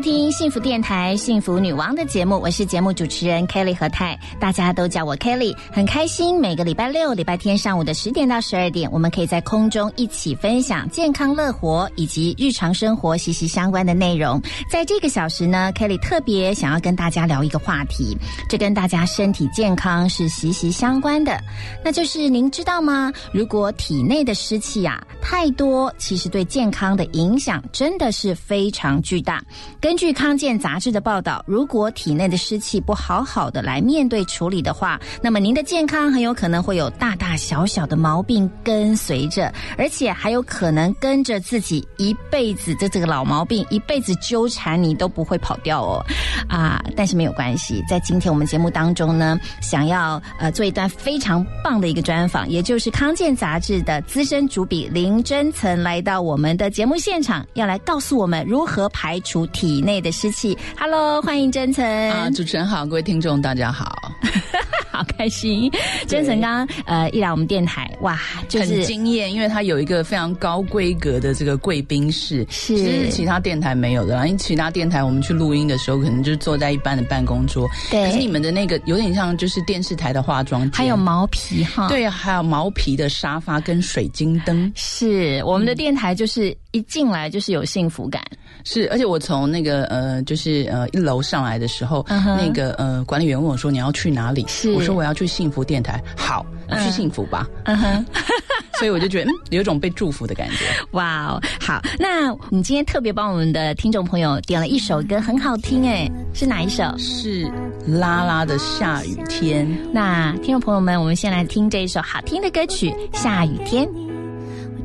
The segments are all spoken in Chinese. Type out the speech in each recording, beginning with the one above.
听幸福电台幸福女王的节目，我是节目主持人 Kelly 何泰，大家都叫我 Kelly，很开心。每个礼拜六、礼拜天上午的十点到十二点，我们可以在空中一起分享健康乐活以及日常生活息息相关的内容。在这个小时呢，Kelly 特别想要跟大家聊一个话题，这跟大家身体健康是息息相关的，那就是您知道吗？如果体内的湿气啊太多，其实对健康的影响真的是非常巨大。根据康健杂志的报道，如果体内的湿气不好好的来面对处理的话，那么您的健康很有可能会有大大小小的毛病跟随着，而且还有可能跟着自己一辈子的这个老毛病一辈子纠缠你都不会跑掉哦。啊，但是没有关系，在今天我们节目当中呢，想要呃做一段非常棒的一个专访，也就是康健杂志的资深主笔林真曾来到我们的节目现场，要来告诉我们如何排除体。体内的湿气，Hello，欢迎真诚啊！主持人好，各位听众大家好，好开心。真诚刚刚呃一来我们电台，哇，就是很惊艳，因为他有一个非常高规格的这个贵宾室，是其实其他电台没有的。因为其他电台我们去录音的时候，可能就是坐在一般的办公桌，对。可是你们的那个有点像就是电视台的化妆间，还有毛皮哈，对，还有毛皮的沙发跟水晶灯，是我们的电台就是一进来就是有幸福感。是，而且我从那个呃，就是呃一楼上来的时候，那个呃管理员问我说：“你要去哪里？”是，我说：“我要去幸福电台。”好，去幸福吧。嗯哼，所以我就觉得嗯，有一种被祝福的感觉。哇哦，好，那你今天特别帮我们的听众朋友点了一首歌，很好听哎，是哪一首？是拉拉的下雨天。那听众朋友们，我们先来听这一首好听的歌曲《下雨天》。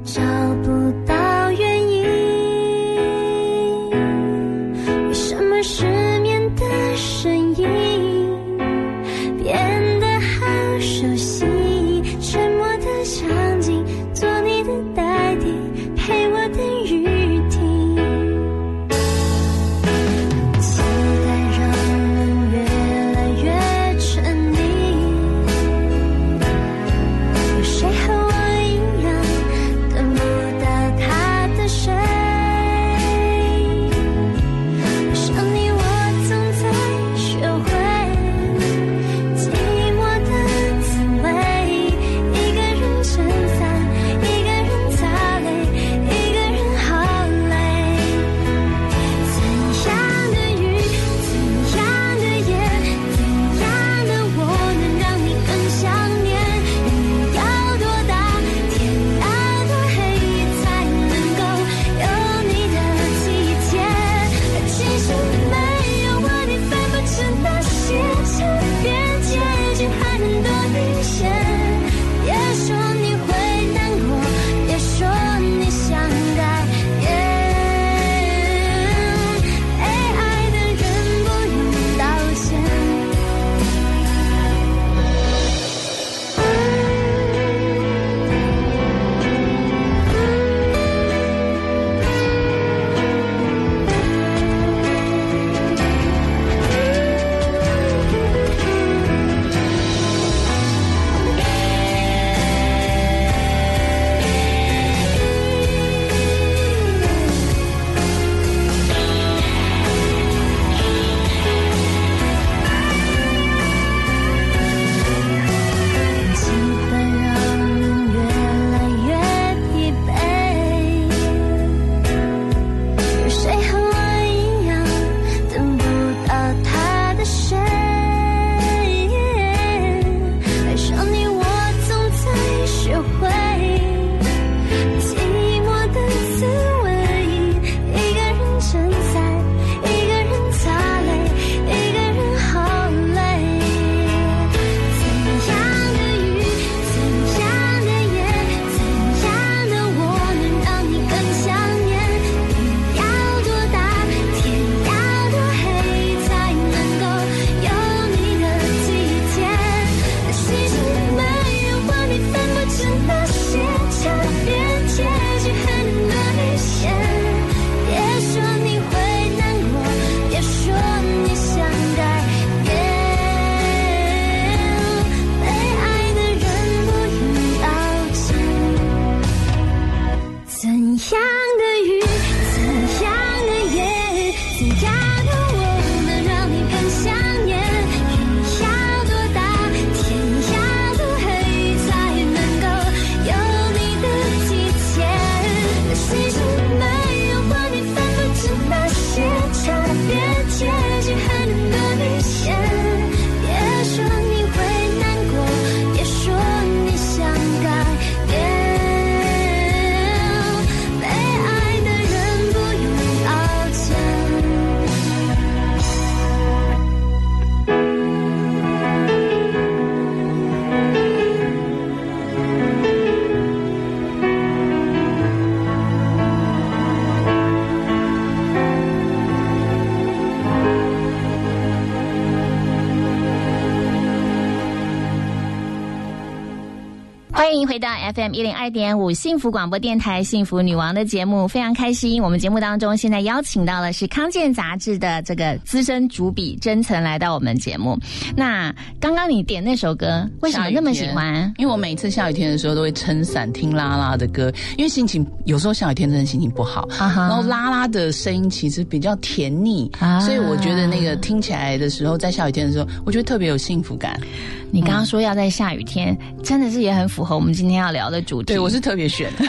找不到 FM 一零二点五幸福广播电台幸福女王的节目，非常开心。我们节目当中现在邀请到了是康健杂志的这个资深主笔真曾来到我们节目。那刚刚你点那首歌，为什么那么喜欢？因为我每次下雨天的时候都会撑伞听拉拉的歌，因为心情有时候下雨天真的心情不好，然后拉拉的声音其实比较甜腻，啊所以我觉得那个听起来的时候，在下雨天的时候，我觉得特别有幸福感。你刚刚说要在下雨天，真的是也很符合我们今天要聊的主题。对我是特别选的，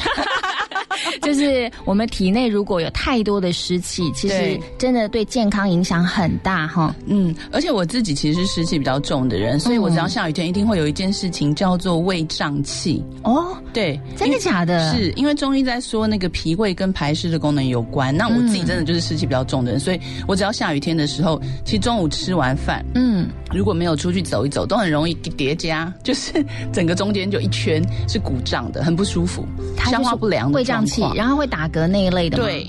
就是我们体内如果有太多的湿气，其实真的对健康影响很大哈。嗯，而且我自己其实是湿气比较重的人，所以我只要下雨天，一定会有一件事情叫做胃胀气。哦，对，真的假的？是因为中医在说那个脾胃跟排湿的功能有关。那我自己真的就是湿气比较重的人，所以我只要下雨天的时候，其实中午吃完饭，嗯，如果没有出去走一走，都很容易叠加，就是整个中间就一圈是鼓胀的，很不舒服，消化不良的胃胀气然后会打嗝那一类的吗？对。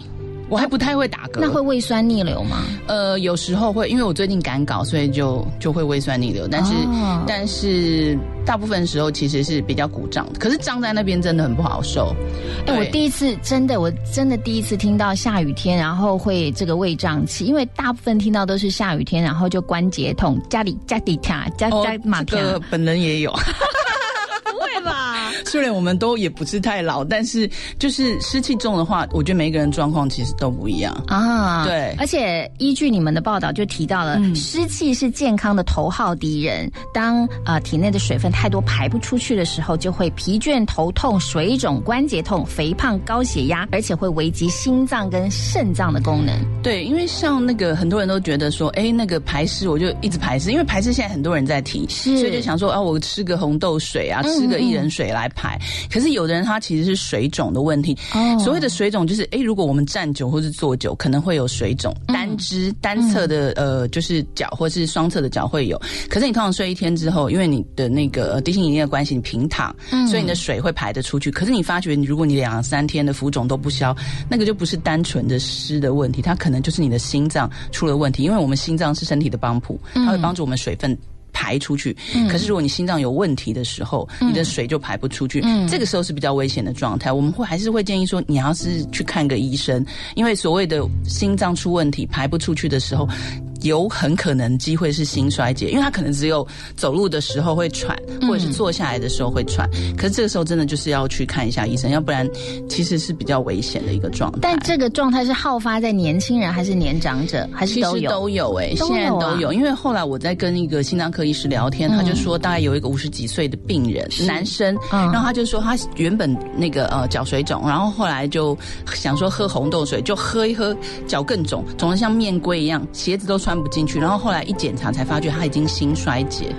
我还不太会打嗝，那会胃酸逆流吗？呃，有时候会，因为我最近赶稿，所以就就会胃酸逆流，但是、哦但是大部分时候其实是比较鼓胀的，可是胀在那边真的很不好受。哎、我第一次真的，我真的第一次听到下雨天，然后会这个胃胀气，因为大部分听到都是下雨天，然后就关节痛，家里家里卡，家哦家马这，个本人也有？虽然我们都也不是太老，但是就是湿气重的话，我觉得每一个人状况其实都不一样。啊，对而且依据你们的报道就提到了，嗯湿气是健康的头号敌人。当呃体内的水分太多排不出去的时候，就会疲倦、头痛、水肿、关节痛、肥胖、高血压，而且会危及心脏跟肾脏的功能。对，因为像那个很多人都觉得说，哎，那个排湿我就一直排湿，因为排湿现在很多人在提，是所以就想说啊，我吃个红豆水啊，吃个薏仁水来排。可是有的人他其实是水肿的问题。哦所谓的水肿就是，哎，如果我们站久或是坐久，可能会有水肿，单只单侧的呃，就是脚或是双侧的脚会有。可是你通常睡一天之后，因为你的那个呃地心引力的关系，你平躺，所以你的水会排得出去。可是你发觉，你如果你两三天的浮肿都不消，那个就不是单纯的湿的问题，它可能就是你的心脏出了问题。因为我们心脏是身体的帮浦，它会帮助我们水分。排出去，可是如果你心脏有问题的时候，你的水就排不出去，这个时候是比较危险的状态。我们会还是会建议说，你要是去看个医生，因为所谓的心脏出问题排不出去的时候，有很可能机会是心衰竭，因为他可能只有走路的时候会喘，或者是坐下来的时候会喘，可是这个时候真的就是要去看一下医生，要不然其实是比较危险的一个状态。但这个状态是好发在年轻人还是年长者，还是其实都有？都有哎、现在都有。因为后来我在跟一个心脏科医师聊天，他就说大概有一个五十几岁的病人，男生，嗯然后他就说他原本那个呃脚水肿，然后后来就想说喝红豆水，就喝一喝脚更肿，肿得像面龟一样，鞋子都穿不进去。然后后来一检查才发觉他已经心衰竭。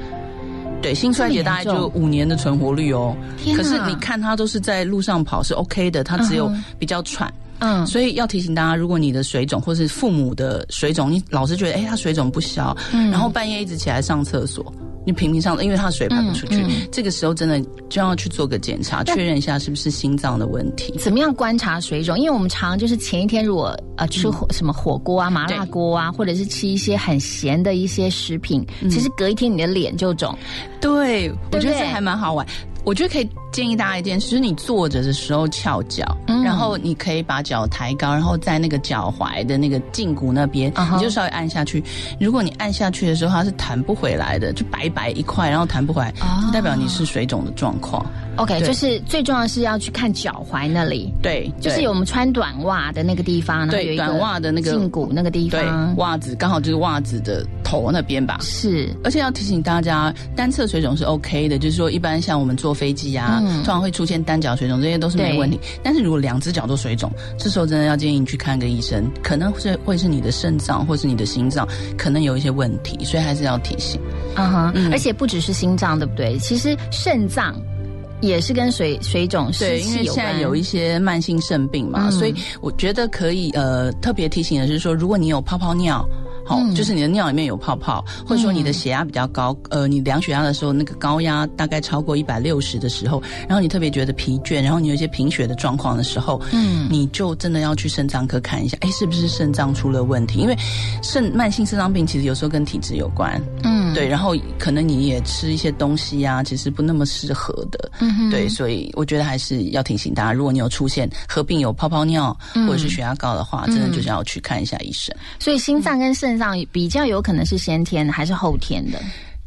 对，心衰竭大概就五年的存活率哦。可是你看他都是在路上跑是 OK 的，他只有比较喘。嗯，所以要提醒大家，如果你的水肿或是父母的水肿，你老是觉得哎、他水肿不消，嗯然后半夜一直起来上厕所，你平平上，因为它水排不出去，嗯这个时候真的就要去做个检查，确认一下是不是心脏的问题。怎么样观察水肿？因为我们常就是前一天如果呃吃火、什么火锅啊、麻辣锅啊，或者是吃一些很咸的一些食品，其实隔一天你的脸就肿。对，我觉得这还蛮好玩。我觉得可以建议大家一件事，就是你坐着的时候翘脚，嗯然后你可以把脚抬高，然后在那个脚踝的那个胫骨那边你就稍微按下去。如果你按下去的时候它是弹不回来的，就白白一块，然后弹不回来，代表你是水肿的状况。OK，就是最重要的是要去看脚踝那里，对，就是有我们穿短袜的那个地方，对短袜的那个胫骨那个地对方，袜子刚好就是袜子的头那边吧。是而且要提醒大家，单侧水肿是 OK 的，就是说一般像我们坐飞机啊，嗯通常会出现单脚水肿，这些都是没问题。但是如果两只脚都水肿，这时候真的要建议你去看个医生，可能是会是你的肾脏或是你的心脏可能有一些问题，所以还是要提醒。嗯哼，嗯而且不只是心脏，对不对？其实肾脏也是跟水水肿、湿对，因气有关。为现在有一些慢性肾病嘛，嗯所以我觉得可以呃特别提醒的是说，如果你有泡泡尿。好、嗯就是你的尿里面有泡泡，或者说你的血压比较高，呃，你量血压的时候，那个高压大概超过一百六十的时候，然后你特别觉得疲倦，然后你有一些贫血的状况的时候，嗯你就真的要去肾脏科看一下，哎，是不是肾脏出了问题？因为肾慢性肾脏病其实有时候跟体质有关，嗯，对，然后可能你也吃一些东西啊，其实不那么适合的，对，所以我觉得还是要提醒大家，如果你有出现合并有泡泡尿、嗯或者是血压高的话，真的就是要去看一下医生。所以心脏跟肾脏比较有可能是先天的还是后天的？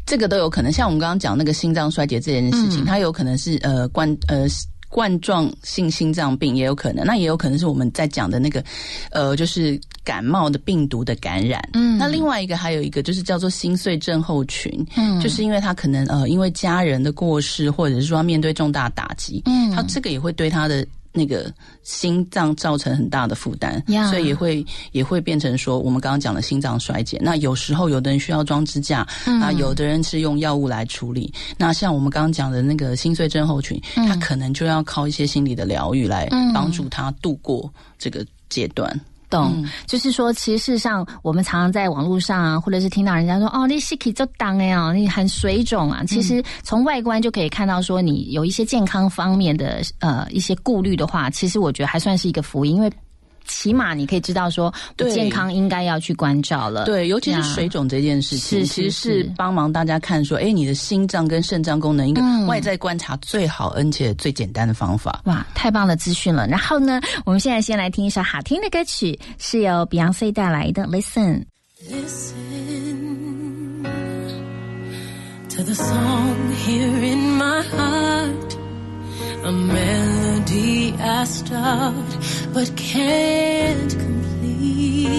这个都有可能，像我们刚刚讲那个心脏衰竭这件事情，嗯它有可能是呃关呃。冠状性心脏病也有可能，那也有可能是我们在讲的那个，呃，就是感冒的病毒的感染。嗯。那另外一个还有一个就是叫做心碎症候群，嗯。就是因为他可能呃因为家人的过世，或者是说他面对重大打击，嗯。他这个也会对他的那个心脏造成很大的负担呀所以也会也会变成说我们刚刚讲的心脏衰竭。那有时候有的人需要装支架，嗯啊，有的人是用药物来处理。那像我们刚刚讲的那个心碎症候群，他可能就要靠一些心理的疗愈来嗯帮助他度过这个阶段。懂，嗯。就是说，其实事实上，我们常常在网络上啊，或者是听到人家说，哦，你 s i k 就当哎哦，你很水肿啊。其实从外观就可以看到，说你有一些健康方面的呃一些顾虑的话，其实我觉得还算是一个福音，因为起码你可以知道说，不对健康应该要去关照了。对，尤其是水肿这件事情，是其实是是帮忙大家看说，哎，你的心脏跟肾脏功能一个嗯外在观察最好而且最简单的方法。哇，太棒的资讯了！然后呢，我们现在先来听一首好听的歌曲，是由 Beyonce 带来的《Listen》。Listen to the song here in my heart, a melody I start but can't complete.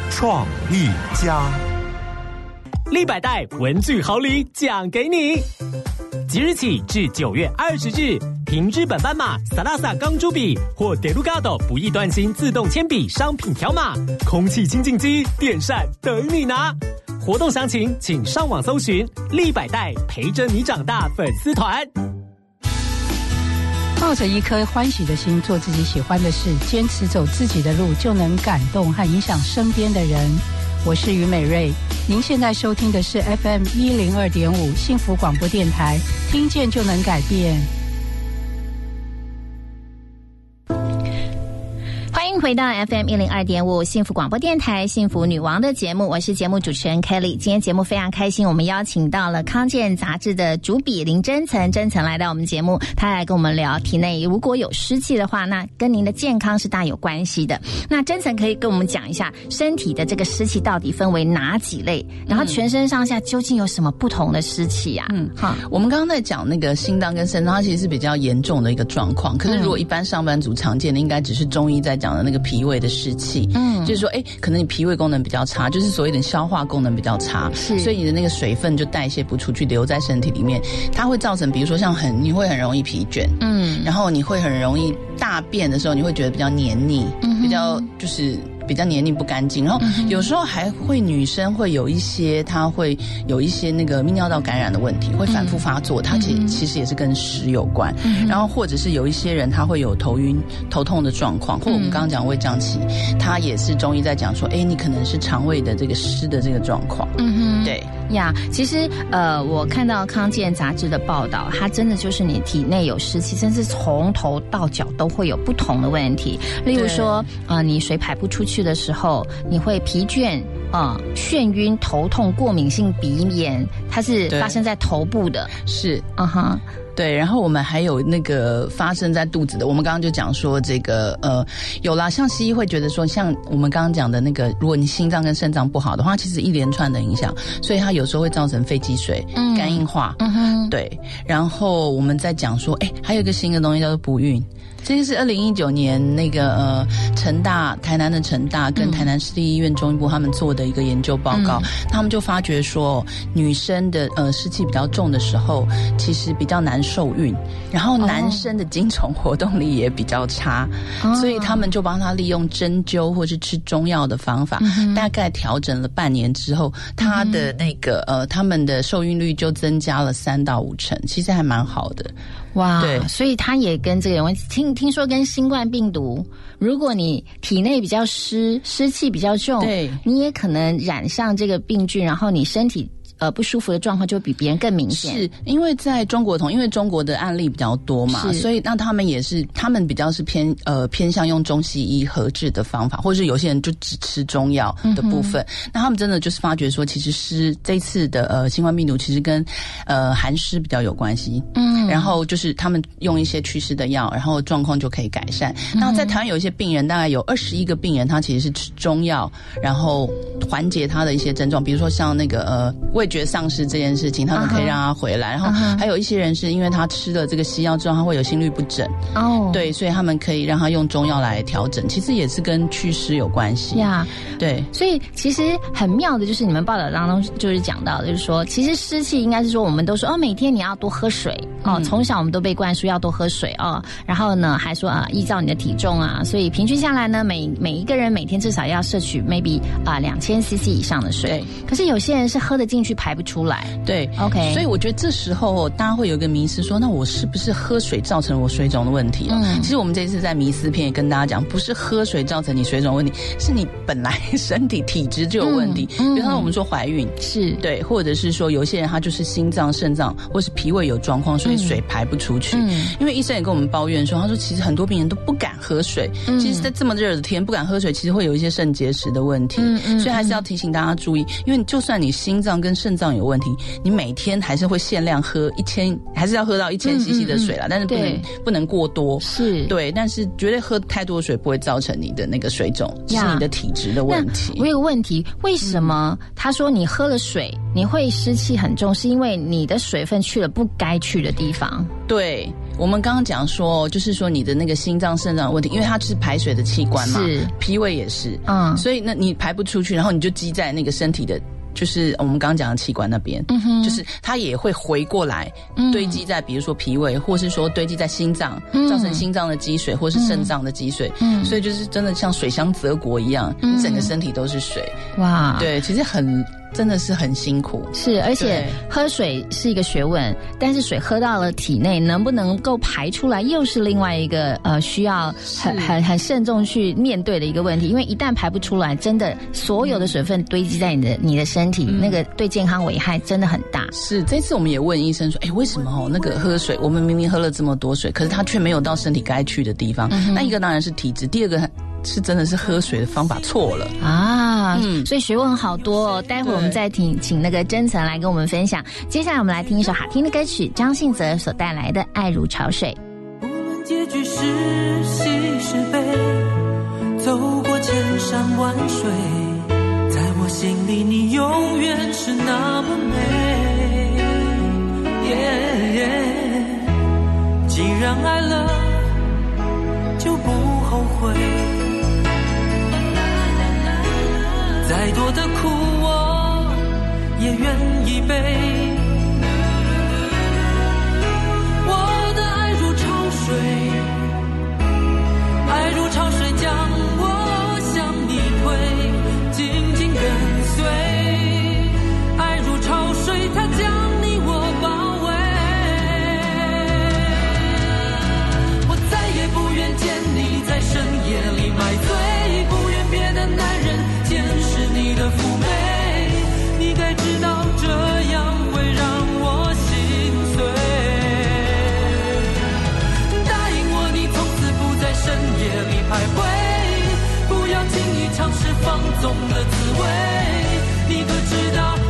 创意家。立百代文具好礼奖给你！即日起至九月二十日，凭日本斑马、萨拉萨钢珠笔或 Delgado 不易断芯自动铅笔商品条码，空气清净机、电扇等你拿。活动详情请上网搜寻“立百代陪着你长大”粉丝团。抱着一颗欢喜的心，做自己喜欢的事，坚持走自己的路，就能感动和影响身边的人。我是于美瑞，您现在收听的是 FM 一零二点五幸福广播电台，听见就能改变。回到 FM 一零二点五幸福广播电台幸福女王的节目，我是节目主持人 Kelly。今天节目非常开心，我们邀请到了康健杂志的主笔林真岑，真岑来到我们节目，他来跟我们聊体内如果有湿气的话，那跟您的健康是大有关系的。那真岑可以跟我们讲一下身体的这个湿气到底分为哪几类，然后全身上下究竟有什么不同的湿气呀、嗯好，我们刚刚在讲那个心脏跟肾脏，它其实是比较严重的一个状况。可是如果一般上班族常见的，应该只是中医在讲的那个脾胃的湿气。嗯。就是说，哎，可能你脾胃功能比较差，就是所谓的消化功能比较差，是。所以你的那个水分就代谢不出去，留在身体里面，它会造成，比如说像很，你会很容易疲倦，嗯。然后你会很容易大便的时候，你会觉得比较黏腻，嗯比较就是比较黏腻不干净。然后有时候还会女生会有一些，她会有一些那个泌尿道感染的问题，会反复发作，它其其实也是跟湿有关。然后或者是有一些人她会有头晕、头痛的状况，或我们刚刚讲胃胀气，它也是中医在讲说，哎，你可能是肠胃的这个湿的这个状况。嗯哼，对，呀其实呃，我看到康健杂志的报道，它真的就是你体内有湿气，甚至从头到脚都会有不同的问题。例如说，呃，你水排不出去的时候，你会疲倦。呃，眩晕、头痛、过敏性鼻炎，它是发生在头部的。是。啊哈，对，然后我们还有那个发生在肚子的，我们刚刚就讲说这个呃，有啦，像西医会觉得说，像我们刚刚讲的那个，如果你心脏跟肾脏不好的话，其实一连串的影响，所以它有时候会造成肺积水、嗯肝硬化。嗯哼，对，然后我们再讲说，哎，还有一个新的东西叫做不孕。这个是二零一九年那个呃成大台南的成大跟台南市立医院中医部他们做的一个研究报告，他们就发觉说女生的呃湿气比较重的时候，其实比较难受孕，然后男生的精虫活动力也比较差，所以他们就帮他利用针灸或是吃中药的方法，大概调整了半年之后，他的那个呃他们的受孕率就增加了三到五成，其实还蛮好的。哇，对所以它也跟这个有关系。听听说跟新冠病毒，如果你体内比较湿，湿气比较重，对你也可能染上这个病菌，然后你身体呃不舒服的状况就比别人更明显。是因为在中国同，因为中国的案例比较多嘛，所以那他们也是，他们比较是偏呃偏向用中西医合治的方法，或者是有些人就只吃中药的部分。那他们真的就是发觉说，其实湿这次的呃新冠病毒其实跟呃寒湿比较有关系。嗯，然后就是他们用一些祛湿的药，然后状况就可以改善。那在台湾有一些病人，大概有二十一个病人，他其实是吃中药，然后缓解他的一些症状，比如说像那个呃味觉丧失这件事情，他们可以让他回来。然后还有一些人是因为他吃了这个西药之后，他会有心律不整，哦，对，所以他们可以让他用中药来调整，其实也是跟祛湿有关系。呀。对，所以其实很妙的，就是你们报道当中就是讲到，就是说，其实湿气应该是说，我们都说哦，每天你要多喝水哦，嗯从小我们都被灌输要多喝水哦，然后呢还说啊，依照你的体重啊，所以平均下来呢，每每一个人每天至少要摄取 maybe 啊两千 CC 以上的水对。可是有些人是喝得进去，排不出来。对 OK 所以我觉得这时候大家会有一个迷思说，那我是不是喝水造成我水肿的问题哦？嗯其实我们这次在迷思片也跟大家讲，不是喝水造成你水肿的问题，是你本来身体体质就有问题。嗯嗯比方说我们说怀孕，是，对，或者是说有些人他就是心脏、肾脏或是脾胃有状况，所以水排不出去。嗯因为医生也跟我们抱怨说，他说其实很多病人都不敢喝水，嗯其实，在这么热的天不敢喝水，其实会有一些肾结石的问题。嗯嗯所以还是要提醒大家注意，因为就算你心脏跟肾脏有问题，你每天还是会限量喝一千，还是要喝到一千嗯 CC 的水啦，但是不能不能过多。是，对，但是绝对喝太多水不会造成你的那个水肿，是你的体质的问题。我有个问题，为什么他说你喝了水你会湿气很重，是因为你的水分去了不该去的地方？对，我们刚刚讲说，就是说你的那个心脏、肾脏的问题，因为它就是排水的器官嘛，是脾胃也是，嗯所以那，你排不出去，然后你就积在那个身体的。就是我们刚刚讲的器官那边，嗯哼就是它也会回过来嗯堆积在，比如说脾胃，或是说堆积在心脏，嗯造成心脏的积水，或是肾脏的积水。嗯所以就是真的像水乡泽国一样，整个身体都是水。哇，。对，其实很真的是很辛苦。是，而且喝水是一个学问，但是水喝到了体内，能不能够排出来，又是另外一个呃需要很很很慎重去面对的一个问题。因为一旦排不出来，真的所有的水分堆积在你的你的身体，那个对健康危害真的很大。是，这次我们也问医生说，哎，为什么哦那个喝水，我们明明喝了这么多水，可是它却没有到身体该去的地方？嗯那一个当然是体质，第二个是真的是喝水的方法错了。啊，嗯所以学问好多哦。待会儿我们再请请那个真诚来跟我们分享。接下来我们来听一首好听的歌曲，张信哲所带来的《爱如潮水》。无论结局是喜是悲，走过千山万水，在我心里你永远是那么美。耶既然爱了，就不后悔。再多的苦我也愿意背。我的爱如潮水，放纵的滋味你可知道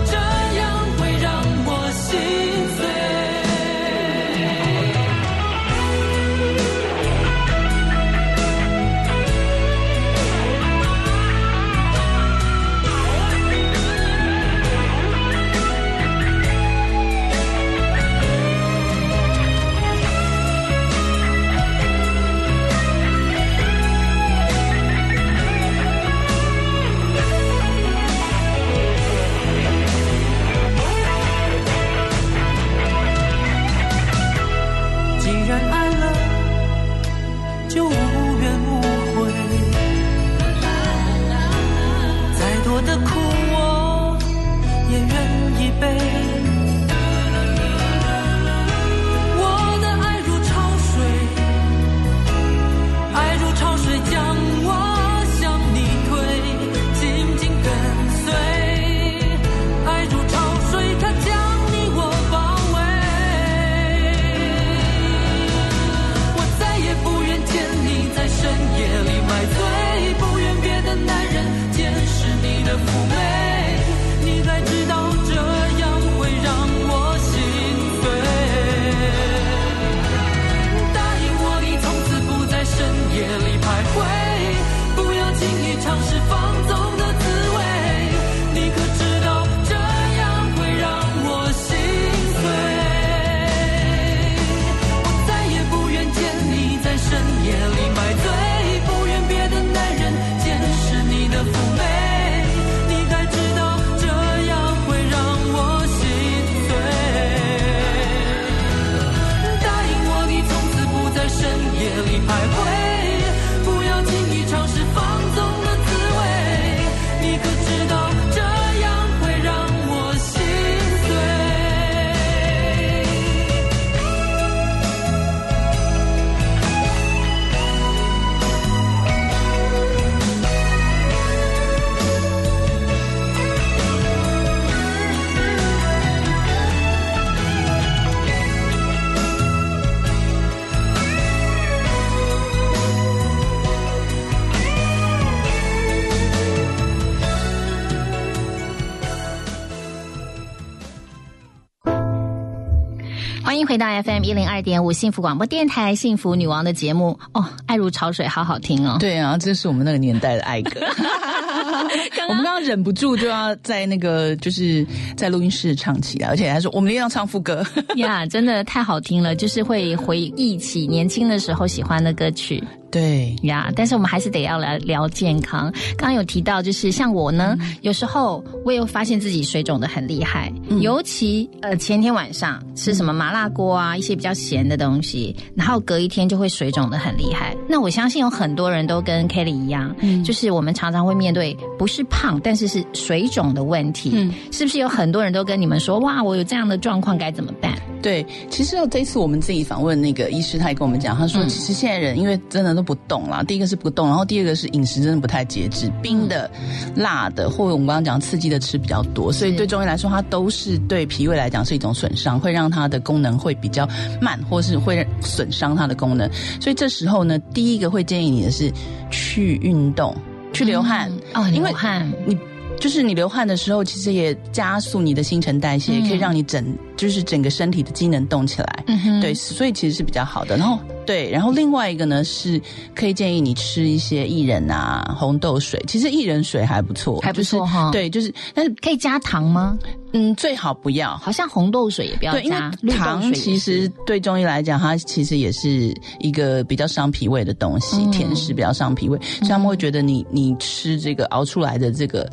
回到 FM 一零二点五幸福广播电台幸福女王的节目哦，爱如潮水，好好听哦。对啊，这是我们那个年代的爱歌。我们刚刚忍不住就要在那个就是在录音室唱起来，而且还说我们一定要唱副歌。呀，真的太好听了，就是会回忆起年轻的时候喜欢的歌曲。对呀，但是我们还是得要来聊健康。刚刚有提到，就是像我呢，有时候我也发现自己水肿的很厉害，尤其呃前天晚上吃什么麻辣锅啊，一些比较咸的东西，然后隔一天就会水肿的很厉害。那我相信有很多人都跟 Kelly 一样，就是我们常常会面对不是胖，但是是水肿的问题。嗯，是不是有很多人都跟你们说，哇，我有这样的状况该怎么办？对，其实这一次我们自己访问那个医师，他也跟我们讲，他说其实现在人因为真的都不动了，第一个是不动，然后第二个是饮食真的不太节制，冰的、辣的，或者我们刚刚讲刺激的吃比较多，所以对中医来说，它都是对脾胃来讲是一种损伤，会让它的功能会比较慢，或是会损伤它的功能。所以这时候呢，第一个会建议你的是去运动，去流汗。哦，流汗。你。就是你流汗的时候，其实也加速你的新陈代谢，可以让你整就是整个身体的机能动起来。嗯对，所以其实是比较好的。然后对，然后另外一个呢，是可以建议你吃一些薏仁啊、红豆水。其实薏仁水还不错，还不错哈。对，就是但是可以加糖吗？嗯，最好不要。好像红豆水也不要加。糖其实对中医来讲，它其实也是一个比较伤脾胃的东西，甜食比较伤脾胃，所以他们会觉得你你吃这个熬出来的这个。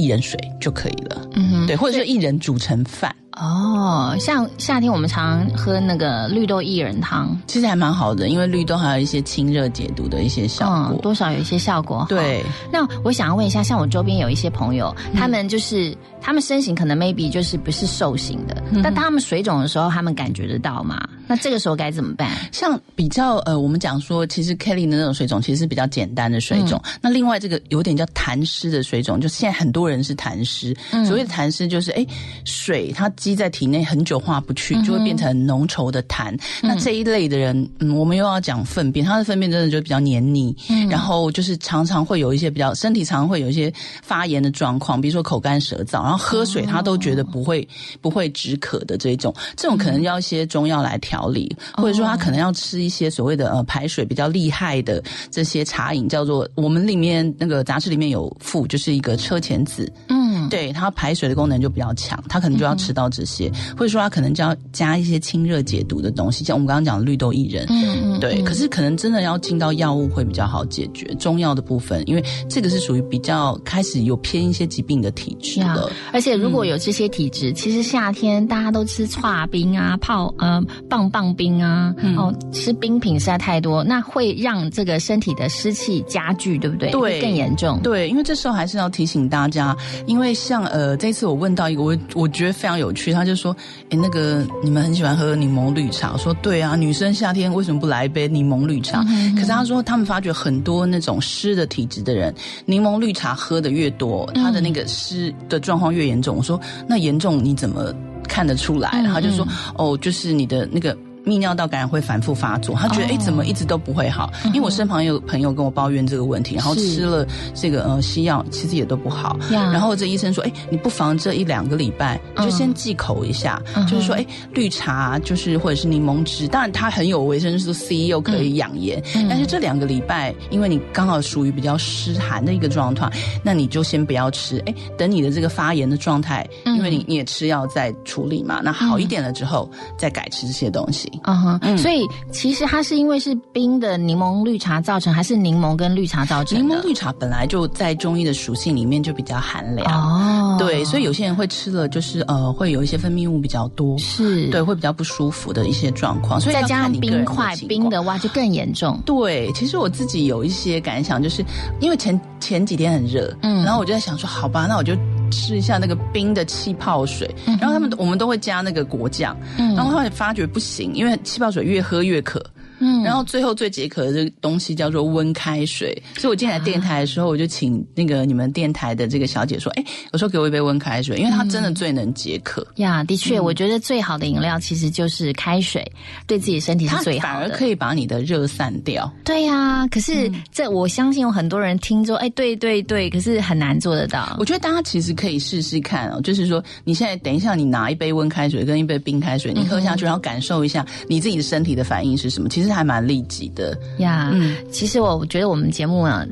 薏仁水就可以了，嗯，对，或者是薏仁煮成饭。哦，像夏天我们常喝那个绿豆薏仁汤，其实还蛮好的，因为绿豆还有一些清热解毒的一些效果，多少有一些效果。对，那我想要问一下，像我周边有一些朋友，他们就是他们身形可能 maybe 就是不是瘦型的，但他们水肿的时候，他们感觉得到吗？那这个时候该怎么办？像比较呃，我们讲说，其实 Kelly 的那种水肿其实是比较简单的水肿。那另外这个有点叫痰湿的水肿，就现在很多人是痰湿。所谓的痰湿就是，哎，水它积在体内很久化不去，就会变成浓稠的痰。那这一类的人，嗯，我们又要讲粪便，他的粪便真的就比较黏腻，嗯。然后就是常常会有一些比较身体常常会有一些发炎的状况，比如说口干舌燥，然后喝水他都觉得不会不会止渴的这种，这种可能要一些中药来调。调理，或者说他可能要吃一些所谓的呃排水比较厉害的这些茶饮，叫做我们里面那个杂志里面有附，就是一个车前子，嗯，对，它排水的功能就比较强，他可能就要吃到这些，或者说他可能就要加一些清热解毒的东西，像我们刚刚讲的绿豆薏仁，嗯嗯，对，可是可能真的要进到药物会比较好解决中药的部分，因为这个是属于比较开始有偏一些疾病的体质了，而且如果有这些体质，其实夏天大家都吃刨冰啊、泡呃棒。棒冰啊，哦，吃冰品实在太多，那会让这个身体的湿气加剧，对不对？对，更严重。对，因为这时候还是要提醒大家，因为像呃，这次我问到一个，我我觉得非常有趣，他就说，哎，那个你们很喜欢喝柠檬绿茶，我说对啊，女生夏天为什么不来一杯柠檬绿茶？可是他说他们发觉很多那种湿的体质的人，柠檬绿茶喝的越多，他的那个湿的状况越严重。我说那严重你怎么？看得出来，他就说：“哦，就是你的那个。”泌尿道感染会反复发作，他觉得哎怎么一直都不会好？因为我身旁有朋友跟我抱怨这个问题，然后吃了这个呃西药，其实也都不好。然后这医生说，哎，你不妨这一两个礼拜就先忌口一下，就是说，哎，绿茶就是或者是柠檬汁，当然它很有维生素 C，又可以养颜。但是这两个礼拜，因为你刚好属于比较湿寒的一个状态，那你就先不要吃。哎，等你的这个发炎的状态，因为你你也吃药在处理嘛，那好一点了之后再改吃这些东西。嗯哼，所以其实它是因为是冰的柠檬绿茶造成，还是柠檬跟绿茶造成？柠檬绿茶本来就在中医的属性里面就比较寒凉哦，对，所以有些人会吃了就是呃会有一些分泌物比较多，是对，会比较不舒服的一些状况。所以再加上冰块冰的话就更严重。对，其实我自己有一些感想，就是因为前前几天很热，嗯，然后我就在想说，好吧，那我就。吃一下那个冰的气泡水，然后他们我们都会加那个果酱，然后后来发觉不行，因为气泡水越喝越渴。嗯，然后最后最解渴的这个东西叫做温开水。所以我进来电台的时候，我就请那个你们电台的这个小姐说：“哎，我说给我一杯温开水，因为它真的最能解渴。”呀，的确，我觉得最好的饮料其实就是开水，对自己身体是最好的，反而可以把你的热散掉。对呀，可是这我相信有很多人听说，哎，对对对，可是很难做得到。我觉得大家其实可以试试看哦，就是说你现在等一下，你拿一杯温开水跟一杯冰开水，你喝下去，然后感受一下你自己的身体的反应是什么，其实还蛮利己的呀。嗯，其实我觉得我们节目啊。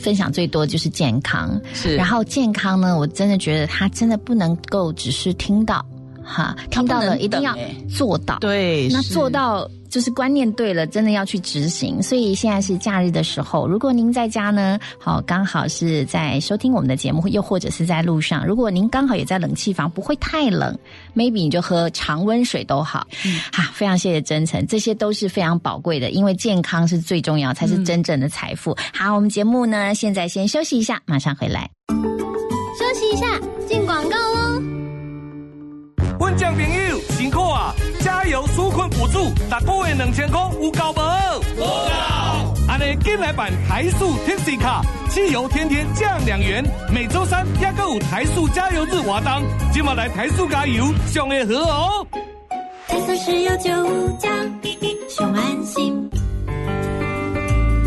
分享最多就是健康，是。然后健康呢，我真的觉得它真的不能够只是听到，哈，听到了一定要做到。对，那做到。就是观念对了，真的要去执行。所以现在是假日的时候，如果您在家呢，好刚好是在收听我们的节目，又或者是在路上，如果您刚好也在冷气房，不会太冷，maybe 你就喝常温水都好。哈，非常谢谢真诚，这些都是非常宝贵的，因为健康是最重要，才是真正的财富。好，我们节目呢，现在先休息一下，马上回来。休息一下，进广告喽。温酱朋友辛苦啊！加油纾困补助，大个月两千块有够无？有够！安尼，今来版台塑 Tipsy 卡，汽油天天降两元。每周三也个有台塑加油日活动，今晚来台塑加油，上会好哦。台塑石油九五加，上安心。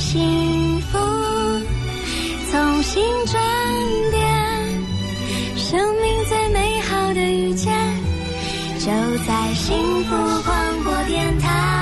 幸福从新转变，生命最美好的遇见，就在幸福广播电台。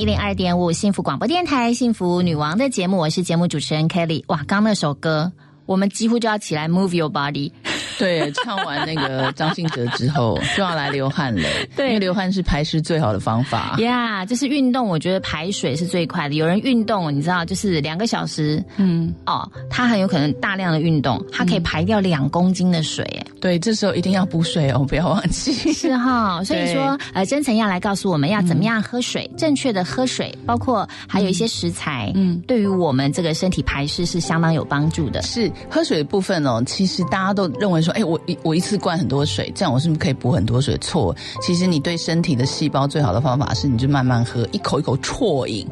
一零二点五幸福广播电台幸福女王的节目，我是节目主持人 Kelly。哇，刚那首歌，我们几乎就要起来 move your body。对，唱完那个张信哲之后，就要来流汗了。对因为流汗是排湿最好的方法。呀就是运动，我觉得排水是最快的。有人运动，你知道，就是两个小时，嗯，哦，他很有可能大量的运动，他可以排掉两公斤的水，哎、对，这时候一定要补水哦，不要忘记。是哈，所以说，呃，真诚要来告诉我们要怎么样喝水，正确的喝水，包括还有一些食材，嗯，对于我们这个身体排湿是相当有帮助的。是喝水的部分哦，其实大家都认为说，哎，我一我一次灌很多水，这样我是不是可以补很多水？错，其实你对身体的细胞最好的方法是，你就慢慢喝，一口一口啜饮，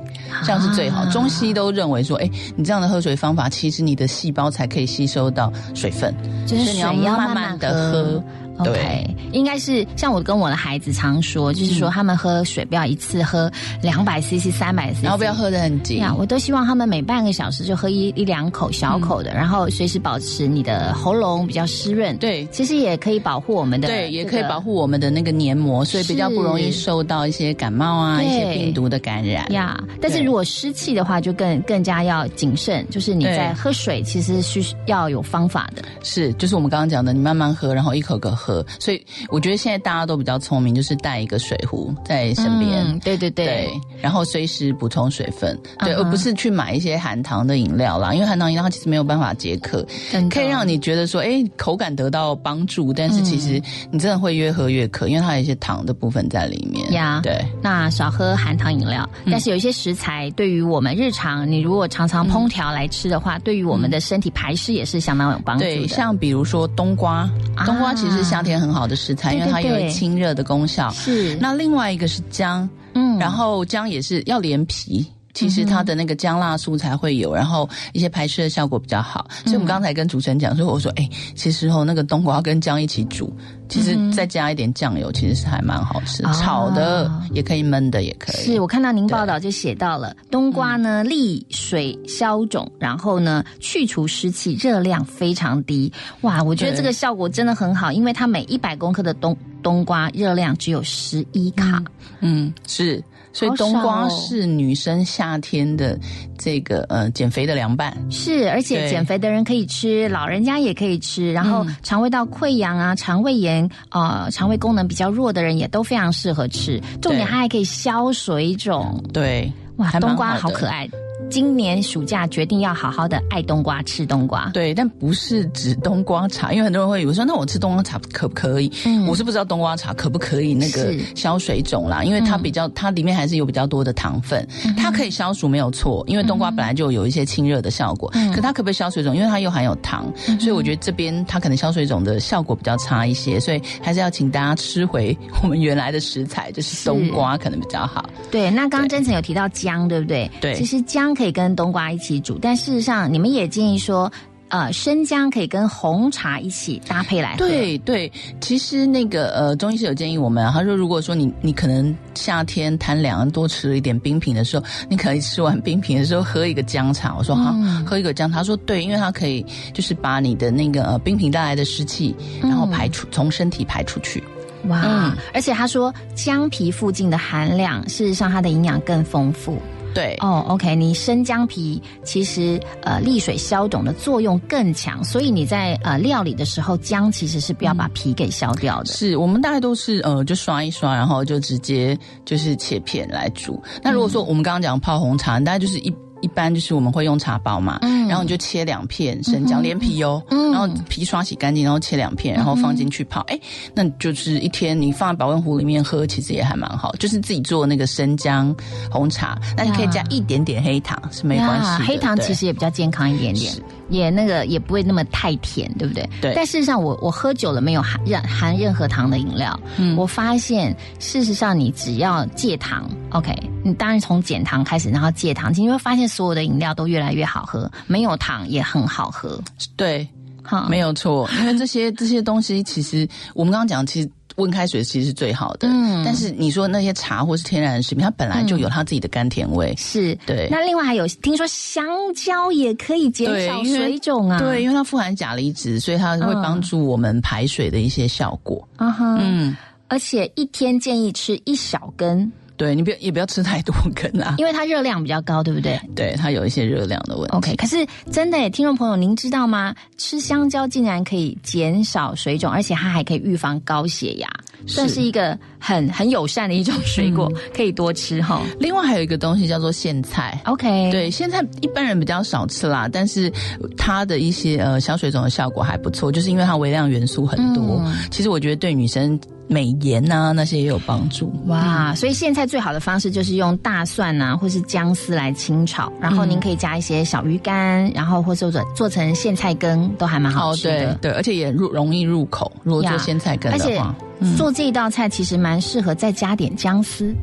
这样是最好。啊中西都认为说，哎，你这样的喝水方法，其实你的细胞才可以吸收到水分，就是你要慢慢的喝。OK，应该是像我跟我的孩子常说，就是说他们喝水不要一次喝两百 CC、三百 CC，然后不要喝的很急呀，我都希望他们每半个小时就喝一一两口小口的，然后随时保持你的喉咙比较湿润。对，其实也可以保护我们的，对，也可以保护我们的那个黏膜，所以比较不容易受到一些感冒啊、一些病毒的感染。呀。但是如果湿气的话，就更更加要谨慎，就是你在喝水其实需要有方法的。是，就是我们刚刚讲的，你慢慢喝，然后一口口喝。所以我觉得现在大家都比较聪明，就是带一个水壶在身边。嗯对对对。对，然后随时补充水分，对，而不是去买一些含糖的饮料啦，因为含糖饮料它其实没有办法解渴，可以让你觉得说，哎，口感得到帮助，但是其实你真的会越喝越渴，因为它有一些糖的部分在里面。呀，对，那少喝含糖饮料，嗯。但是有一些食材对于我们日常，你如果常常烹调来吃的话，对于我们的身体排湿也是相当有帮助对，像比如说冬瓜，冬瓜其实是夏天很好的食材，因为它有清热的功效。是那另外一个是姜，嗯然后姜也是要连皮。其实它的那个姜辣素才会有，然后一些排湿的效果比较好。所以我们刚才跟主持人讲说，我说，哎，其实哦，那个冬瓜跟姜一起煮，其实再加一点酱油，其实是还蛮好吃炒的也可以，焖的也可以。是我看到您报道就写到了，冬瓜呢利水消肿，然后呢去除湿气，热量非常低。哇，我觉得对这个效果真的很好，因为它每一百公克的冬冬瓜热量只有十一卡。嗯，是，所以冬瓜哦是女生夏天的这个呃减肥的凉拌。是，而且减肥的人可以吃，老人家也可以吃，然后嗯肠胃道溃疡啊、肠胃炎、呃、肠胃功能比较弱的人也都非常适合吃。重点它还可以消水肿。对，哇，冬瓜好可爱。今年暑假决定要好好的爱冬瓜，吃冬瓜。对，但不是指冬瓜茶，因为很多人会以为说，那我吃冬瓜茶可不可以？嗯我是不知道冬瓜茶可不可以那个消水肿啦，因为它嗯比较，它里面还是有比较多的糖分，它可以消暑没有错，因为冬瓜本来就有一些清热的效果，嗯可它可不可以消水肿？因为它又含有糖，所以我觉得这边它可能消水肿的效果比较差一些，所以还是要请大家吃回我们原来的食材，就是冬瓜可能比较好。对，那刚刚真诚有提到姜，对不对？对其实姜可以跟冬瓜一起煮，但事实上你们也建议说，呃，生姜可以跟红茶一起搭配来喝。对对，其实那个呃，中医师有建议我们啊，他说如果说你你可能夏天贪凉，多吃了一点冰品的时候，你可以吃完冰品的时候喝一个姜茶。我说好，嗯喝一个姜茶。他说对，因为它可以就是把你的那个呃冰品带来的湿气，然后排出、从身体排出去。哇，嗯而且他说姜皮附近的含量，事实上它的营养更丰富。对，哦，OK，你生姜皮其实呃利水消肿的作用更强，所以你在呃料理的时候，姜其实是不要把皮给削掉的。是我们大概都是呃，就刷一刷，然后就直接就是切片来煮。那如果说我们刚刚讲泡红茶，大概就是一。一般就是我们会用茶包嘛，嗯然后你就切两片生姜，连皮哦，嗯然后皮刷洗干净，然后切两片，然后放进去泡。哎、那你就是一天你放在保温壶里面喝，其实也还蛮好。就是自己做那个生姜红茶，那你可以加一点点黑糖是没关系的。黑糖其实也比较健康一点点是，也那个也不会那么太甜，对不对？对但事实上我，我喝酒了没有含任含任何糖的饮料，嗯我发现事实上你只要戒糖，OK，你当然从减糖开始，然后戒糖，你会发现所有的饮料都越来越好喝，没有糖也很好喝。对，哈，没有错，因为这些这些东西，其实我们刚刚讲，其实温开水其实是最好的。嗯。但是你说那些茶或是天然食品，它本来就有它自己的甘甜味。是。对。那另外还有听说香蕉也可以减少水肿啊，对，因为它富含钾离子，所以它会嗯。帮助我们排水的一些效果。啊哈，嗯，而且一天建议吃一小根，对你不要也不要吃太多根啊，因为它热量比较高，对不对对它有一些热量的问题。？OK，可是真的耶，听众朋友，您知道吗？吃香蕉竟然可以减少水肿，而且它还可以预防高血压，算是一个很很友善的一种水果，可以多吃哈。另外还有一个东西叫做苋菜。OK，对，苋菜一般人比较少吃啦，但是它的一些呃消水肿的效果还不错，就是因为它微量元素很多。嗯其实我觉得对女生美颜呐、那些也有帮助。哇，所以苋菜最好的方式就是用大蒜呐、或是姜丝来清炒，然后您可以加一些小鱼干，然后或者做做成苋菜羹，都还蛮好哦，吃的。对对，而且也入容易入口。如果做苋菜羹的话，嗯做这一道菜其实蛮适合再加点姜丝。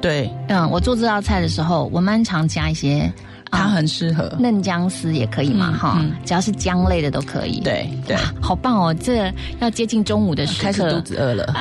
对，嗯，我做这道菜的时候，我蛮常加一些。它很适合。嫩姜丝也可以嘛，嗯哈、嗯只要是姜类的都可以。对对，好棒哦！这要接近中午的时刻，开始肚子饿了。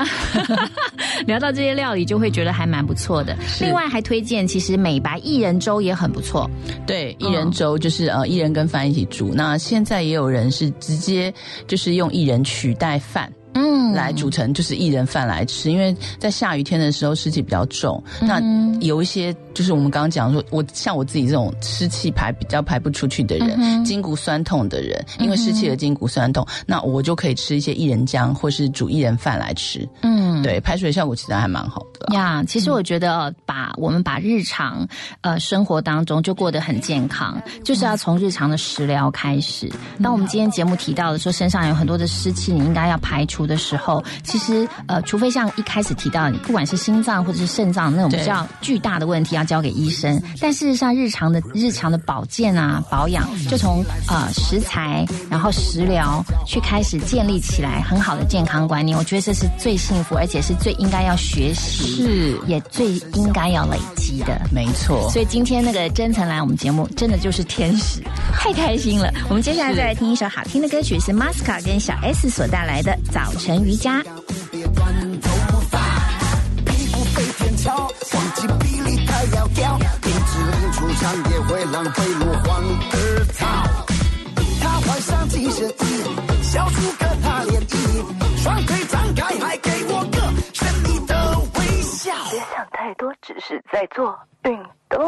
聊到这些料理，就会觉得还蛮不错的。另外还推荐，其实美白薏仁粥也很不错。对，薏仁粥就是呃薏仁跟饭一起煮。那现在也有人是直接就是用薏仁取代饭。嗯，来煮成就是薏仁饭来吃，因为在下雨天的时候湿气比较重。那有一些就是我们刚刚讲说，我像我自己这种湿气排比较排不出去的人，嗯筋骨酸痛的人，因为湿气的筋骨酸痛，那我就可以吃一些薏仁浆或是煮薏仁饭来吃。嗯，对，排水效果其实还蛮好的。呀，其实我觉得呃把我们把日常呃生活当中就过得很健康，就是要从日常的食疗开始。当我们今天节目提到的说身上有很多的湿气，你应该要排除的时候，其实呃，除非像一开始提到的，你不管是心脏或者是肾脏那种比对较巨大的问题，要交给医生。但事实上，日常的日常的保健啊、保养，就从呃食材，然后食疗去开始建立起来很好的健康观念。我觉得这是最幸福，而且是最应该要学习，是也最应该要累积的。没错，所以今天那个真诚来我们节目，真的就是天使，太开心了。我们接下来再来听一首好听的歌曲，是 Masca 跟小 S 所带来的《早晨瑜伽》。他换上紧身衣，笑出个大涟漪，双腿张开，还给我只是在做运动。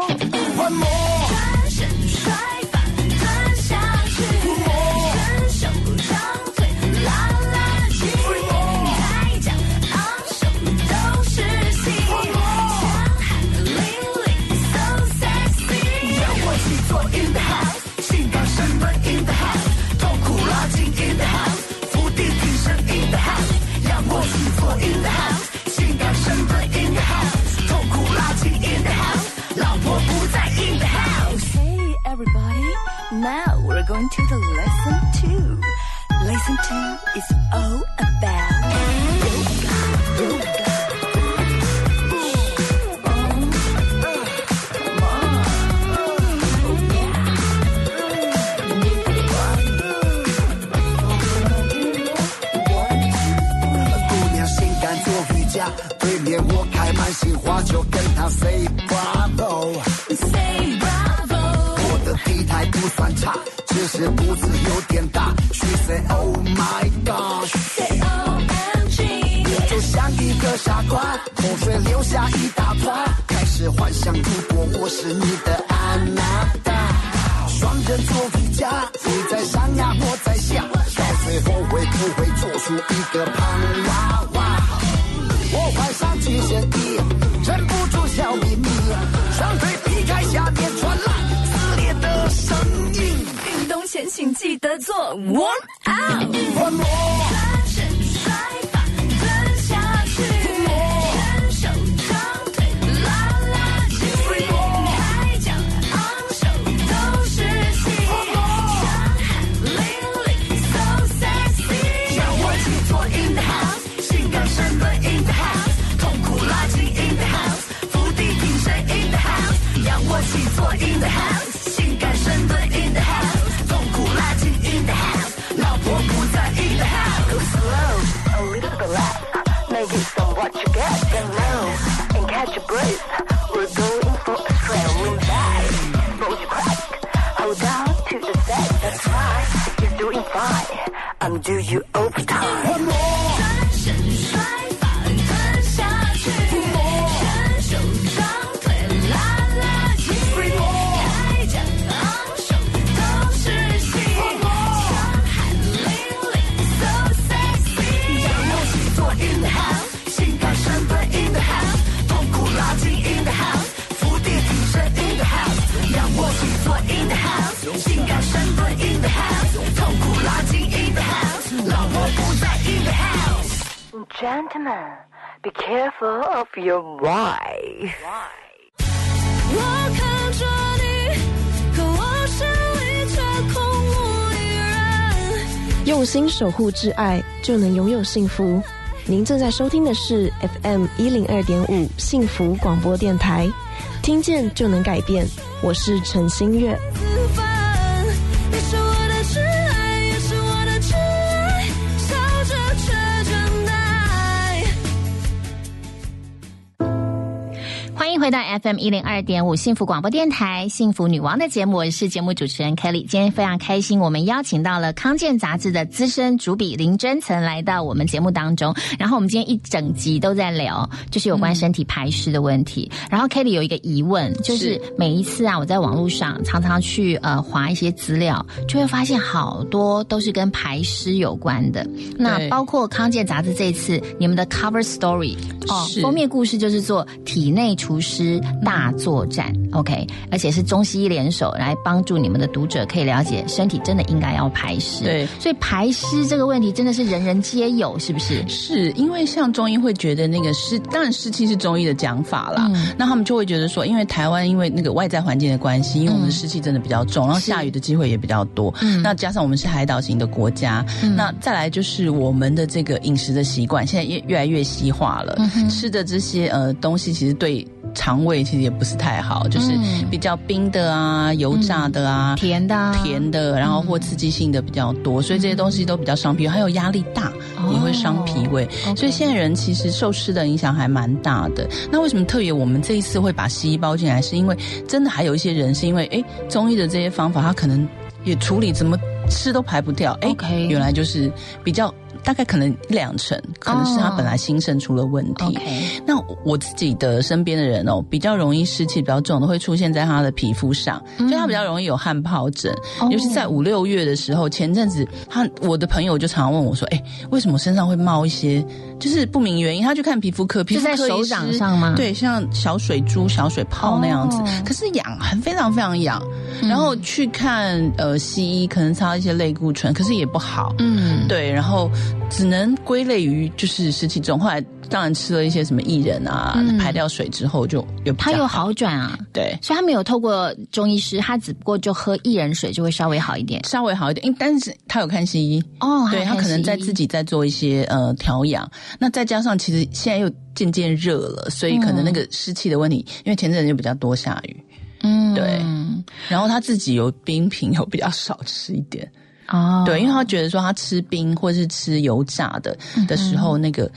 我开满心花，就跟他 say bravo。say bravo。我的体态不算差，只是肚子有点大。She say oh my gosh。say OMG。我就像一个傻瓜，口水流下一大串，开始幻想如果我是你的安娜达。双人做瑜伽，你在上呀，我在下，到最后会不会做出一个胖娃娃？上紧身衣，忍不住笑眯眯，双腿劈开，下面传来撕裂的声音。运动前请记得做 warm out。Catch your breath. We're going for a. Lean back, hold your crack. Hold on to the set. That's right. You're doing fine. I'm do you overtime. Gentlemen, be careful of your wife. 我看着你，可我心里却空无一人。用心守护挚爱，就能拥有幸福。您正在收听的是 FM 一零二点五幸福广播电台，听见就能改变。我是陈新月。欢迎回到 FM 一零二点五幸福广播电台幸福女王的节目，我是节目主持人 Kelly。今天非常开心，我们邀请到了康健杂志的资深主笔林真曾来到我们节目当中。然后我们今天一整集都在聊，就是有关身体排湿的问题。然后 Kelly 有一个疑问，就是每一次啊，我在网络上常常去呃划一些资料，就会发现好多都是跟排湿有关的。那包括康健杂志这一次你们的 cover story 哦，封面故事就是做体内除湿大作战、o k 而且是中西医联手来帮助你们的读者可以了解身体真的应该要排湿。对所以排湿这个问题真的是人人皆有，是不是？是因为像中医会觉得那个湿，当然湿气是中医的讲法啦。嗯那他们就会觉得说，因为台湾因为那个外在环境的关系，因为我们的湿气真的比较重，然后下雨的机会也比较多。嗯那加上我们是海岛型的国家，嗯那再来就是我们的这个饮食的习惯，现在越越来越西化了，嗯吃的这些呃东西其实对。肠胃其实也不是太好，就是嗯比较冰的啊、油炸的啊、甜的啊甜的，然后或刺激性的比较多，所以这些东西都比较伤脾胃，还有压力大也会伤脾胃。哦所以现在人其实受湿的影响还蛮大的。那为什么特别我们这一次会把西医包进来？是因为真的还有一些人是因为哎中医的这些方法，他可能也处理怎么吃都排不掉。哎原来就是比较。大概可能两成，可能是他本来心肾出了问题。那我自己的身边的人哦，比较容易湿气比较重的，会出现在他的皮肤上，嗯就他比较容易有汗疱疹，哦尤其在五六月的时候。前阵子他我的朋友就常常问我说：“哎，为什么身上会冒一些就是不明原因？”他去看皮肤科，皮肤科手掌上吗对，像小水珠、小水泡那样子，哦可是痒，很非常非常痒。然后去看呃西医，可能擦一些类固醇，可是也不好。嗯，对，然后只能归类于就是湿气重。后来当然吃了一些什么薏仁啊，嗯排掉水之后就有他有好转啊。对，所以他没有透过中医师，他只不过就喝薏仁水就会稍微好一点。稍微好一点，因为但是他有看西医哦对他可能在自己在做一些呃调养，那再加上其实现在又渐渐热了，所以可能那个湿气的问题，因为前阵子就比较多下雨，嗯，对，然后他自己有冰品有比较少吃一点。哦，对，因为他觉得说他吃冰或是吃油炸的嗯的时候，那个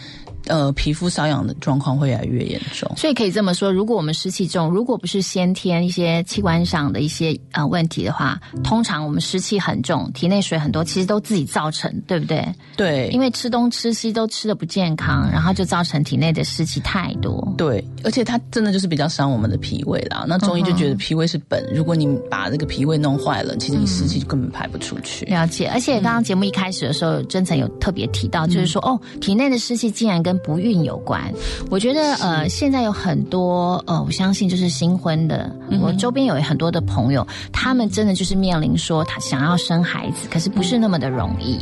呃皮肤瘙痒的状况会越来越严重。所以可以这么说，如果我们湿气重，如果不是先天一些器官上的一些呃问题的话，通常我们湿气很重，体内水很多，其实都自己造成，对不对？对，因为吃东吃西都吃的不健康，然后就造成体内的湿气太多。对，而且它真的就是比较伤我们的脾胃啦。那中医就觉嗯得脾胃是本，如果你把这个脾胃弄坏了，其实你湿气就根本排不出去。了解，而且刚刚节目一开始的时候，真诚有特别提到，就是说，哦，体内的湿气竟然跟不孕有关。我觉得，呃，现在有很多，呃，我相信就是新婚的，我周边有很多的朋友，他们真的就是面临说，他想要生孩子，可是不是那么的容易。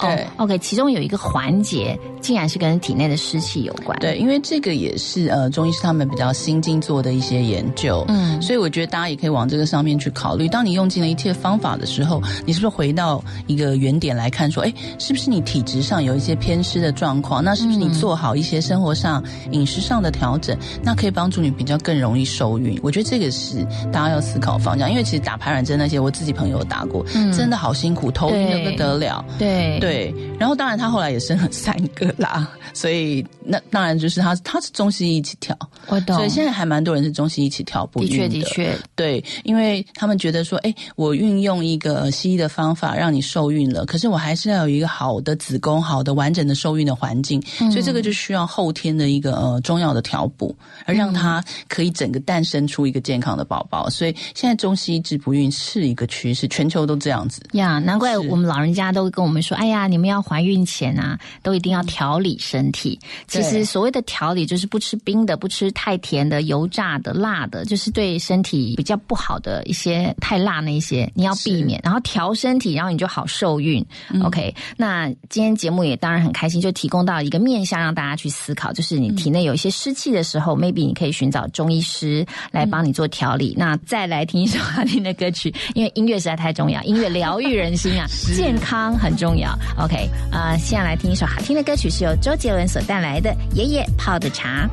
对哦，OK，其中有一个环节，竟然是跟体内的湿气有关。对，因为这个也是呃中医师他们比较新进做的一些研究，嗯所以我觉得大家也可以往这个上面去考虑。当你用尽了一切方法的时候，你是不是回到一个原点来看，说，哎，是不是你体质上有一些偏湿的状况？那是不是你做做好一些生活上、饮食上的调整，那可以帮助你比较更容易受孕。我觉得这个是大家要思考方向，因为其实打排卵针那些，我自己朋友打过，嗯。真的好辛苦，头晕的不得了。对。对，然后当然他后来也生了三个啦，所以那当然就是他他是中西医一起调，我懂。所以现在还蛮多人是中西医一起调不的。确孕的确，对，因为他们觉得说，哎，我运用一个西医的方法让你受孕了，可是我还是要有一个好的子宫、好的完整的受孕的环境，嗯。所以这个就需要后天的一个呃中药的调补，而让它可以整个诞生出一个健康的宝宝。所以现在中西医治不孕是一个趋势，全球都这样子。呀难怪我们老人家都跟我们说，哎呀，你们要怀孕前啊，都一定要调理身体。其实所谓的调理，就是不吃冰的，不吃太甜的、油炸的、辣的，就是对身体比较不好的一些太辣那一些，你要避免。然后调身体，然后你就好受孕。OK，那今天节目也当然很开心，就提供到一个面向让大家去思考，就是你体内有一些湿气的时候、m a y b e 你可以寻找中医师来帮你做调理。那再来听一首好听的歌曲，因为音乐实在太重要，音乐疗愈人心啊，健康很重要。OK，呃，现在来听一首好听的歌曲，是由周杰伦所带来的《爷爷泡的茶》。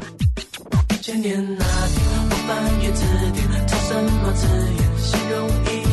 千年那天，我翻阅字典，找什么字眼形容一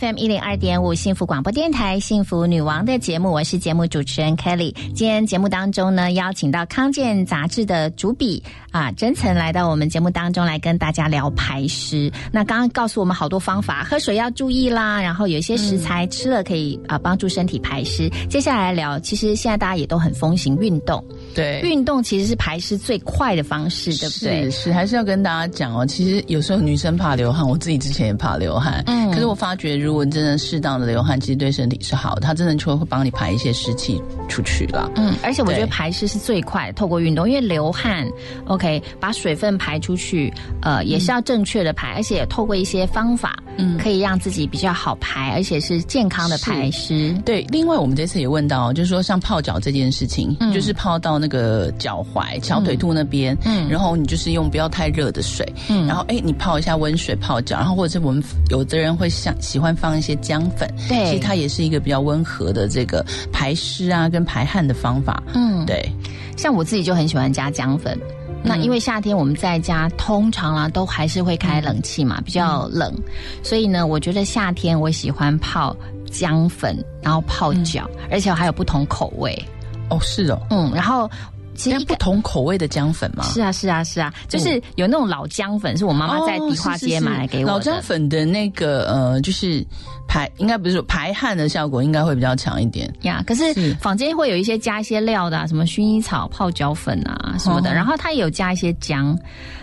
FM 一零二点五幸福广播电台幸福女王的节目，我是节目主持人 Kelly。今天节目当中呢，邀请到康健杂志的主笔啊真诚来到我们节目当中来跟大家聊排湿。那刚刚告诉我们好多方法，喝水要注意啦，然后有一些食材吃了可以啊帮助身体排湿。接下来聊，其实现在大家也都很风行运动，对，运动其实是排湿最快的方式，对不对？是是，还是要跟大家讲哦。其实有时候女生怕流汗，我自己之前也怕流汗。嗯可是我发觉，如果真的适当的流汗，其实对身体是好的，它真的就会帮你排一些湿气出去了。嗯，而且我觉得排湿是最快的，透过运动，因为流汗，OK，把水分排出去，呃，也是要正确的排，而且透过一些方法，嗯可以让自己比较好排，而且是健康的排湿。对，另外我们这次也问到，就是说像泡脚这件事情，嗯就是泡到那个脚踝、小腿肚那边，嗯。然后你就是用不要太热的水，嗯。然后哎，你泡一下温水泡脚，然后或者是我们有的人会想喜欢放一些姜粉，对。其实它也是一个比较温和的这个排湿啊跟排汗的方法，嗯，对，像我自己就很喜欢加姜粉。那因为夏天我们在家通常啦都还是会开冷气嘛，比较冷，所以呢，我觉得夏天我喜欢泡姜粉，然后泡脚，而且还有不同口味。哦，是哦，嗯，然后。其实不同口味的姜粉吗？是啊，是啊，是啊，就是有那种老姜粉，是我妈妈在迪化街买来给我的。老姜粉的那个呃，就是排，应该不是说排汗的效果，应该会比较强一点呀。可是坊间会有一些加一些料的，什么薰衣草泡脚粉啊什么的，然后它也有加一些姜，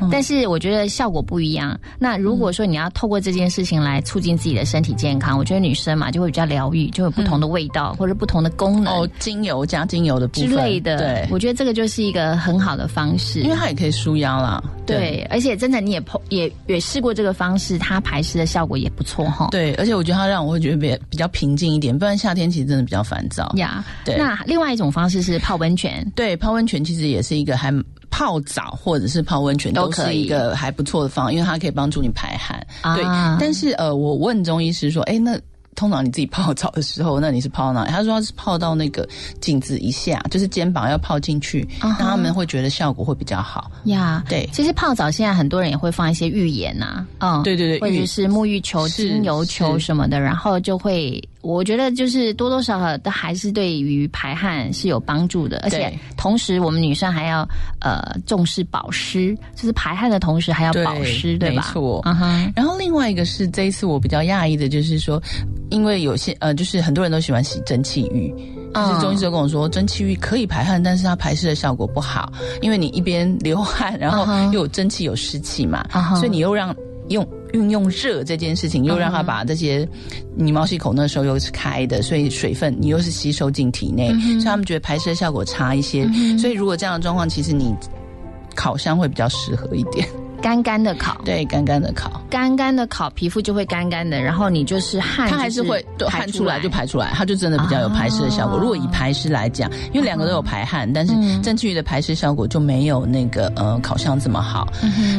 但是我觉得效果不一样。那如果说你要透过这件事情来促进自己的身体健康，我觉得女生嘛就会比较疗愈，就有不同的味道或者不同的功能哦，精油加精油的部分之类的。对，我觉得这个就是一个很好的方式，因为它也可以舒压啦。对，而且真的你也碰也也试过这个方式，它排湿的效果也不错哈。对，而且我觉得它让我会觉得比比较平静一点，不然夏天其实真的比较烦躁呀。对，那另外一种方式是泡温泉。对，泡温泉其实也是一个还泡澡或者是泡温泉都是一个还不错的方，因为它可以帮助你排汗。对，但是呃，我问中医师说，哎，那。通常你自己泡澡的时候，那你是泡哪里？他说是泡到那个镜子以下，就是肩膀要泡进去，那他们会觉得效果会比较好呀。对，其实泡澡现在很多人也会放一些浴盐呐，嗯，对对对，或者是沐浴球、精油球什么的，然后就会。我觉得就是多多少少都还是对于排汗是有帮助的，而且同时我们女生还要呃重视保湿，就是排汗的同时还要保湿，对吧？没错。然后另外一个是这一次我比较讶异的就是说，因为有些呃就是很多人都喜欢洗蒸汽浴，就是中医师跟我说蒸汽浴可以排汗，但是它排湿的效果不好，因为你一边流汗，然后又有蒸汽有湿气嘛，所以你又让。用运用热这件事情，又让它把这些你毛细孔那时候又是开的，所以水分你又是吸收进体内，所以他们觉得排湿效果差一些。所以如果这样的状况，其实你烤箱会比较适合一点。干干的烤，对，干干的烤，干干的烤，皮肤就会干干的，然后你就是汗，它还是会汗出来就排出来，它就真的比较有排湿的效果。如果以排湿来讲，因为两个都有排汗，但是蒸汽浴的排湿效果就没有那个呃烤箱这么好。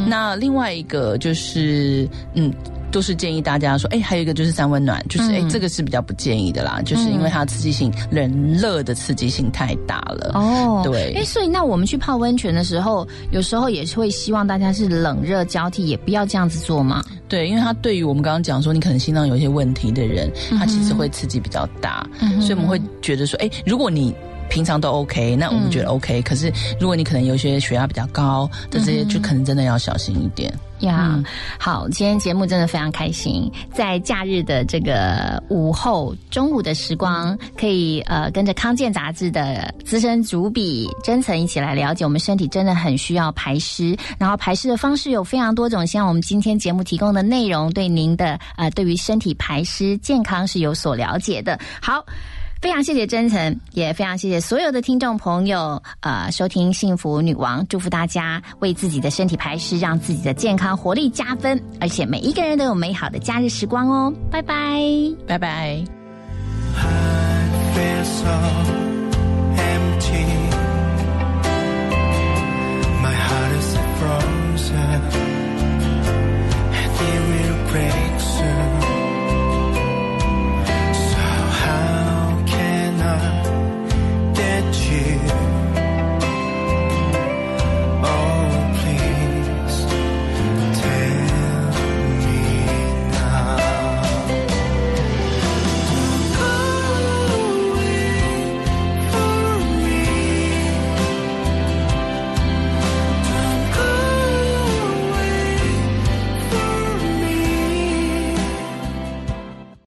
那另外一个就是嗯。都是建议大家说，哎，还有一个就是三温暖，就是哎，这个是比较不建议的啦，就是因为它刺激性冷热的刺激性太大了。哦，对，哎，所以那我们去泡温泉的时候，有时候也是会希望大家是冷热交替，也不要这样子做嘛。对，因为它对于我们刚刚讲说，你可能心脏有一些问题的人，它其实会刺激比较大，所以我们会觉得说，哎，如果你平常都 OK，那我们觉得 OK，可是如果你可能有些血压比较高的这些，就可能真的要小心一点。呀，好，今天节目真的非常开心，在假日的这个午后、中午的时光，可以呃跟着康健杂志的资深主笔真诚一起来了解，我们身体真的很需要排湿，然后排湿的方式有非常多种，像我们今天节目提供的内容，对您的呃对于身体排湿健康是有所了解的。好。非常谢谢真诚，也非常谢谢所有的听众朋友，呃，收听幸福女王，祝福大家为自己的身体排湿，让自己的健康活力加分，而且每一个人都有美好的假日时光哦，拜拜，拜拜。My heart is frozen.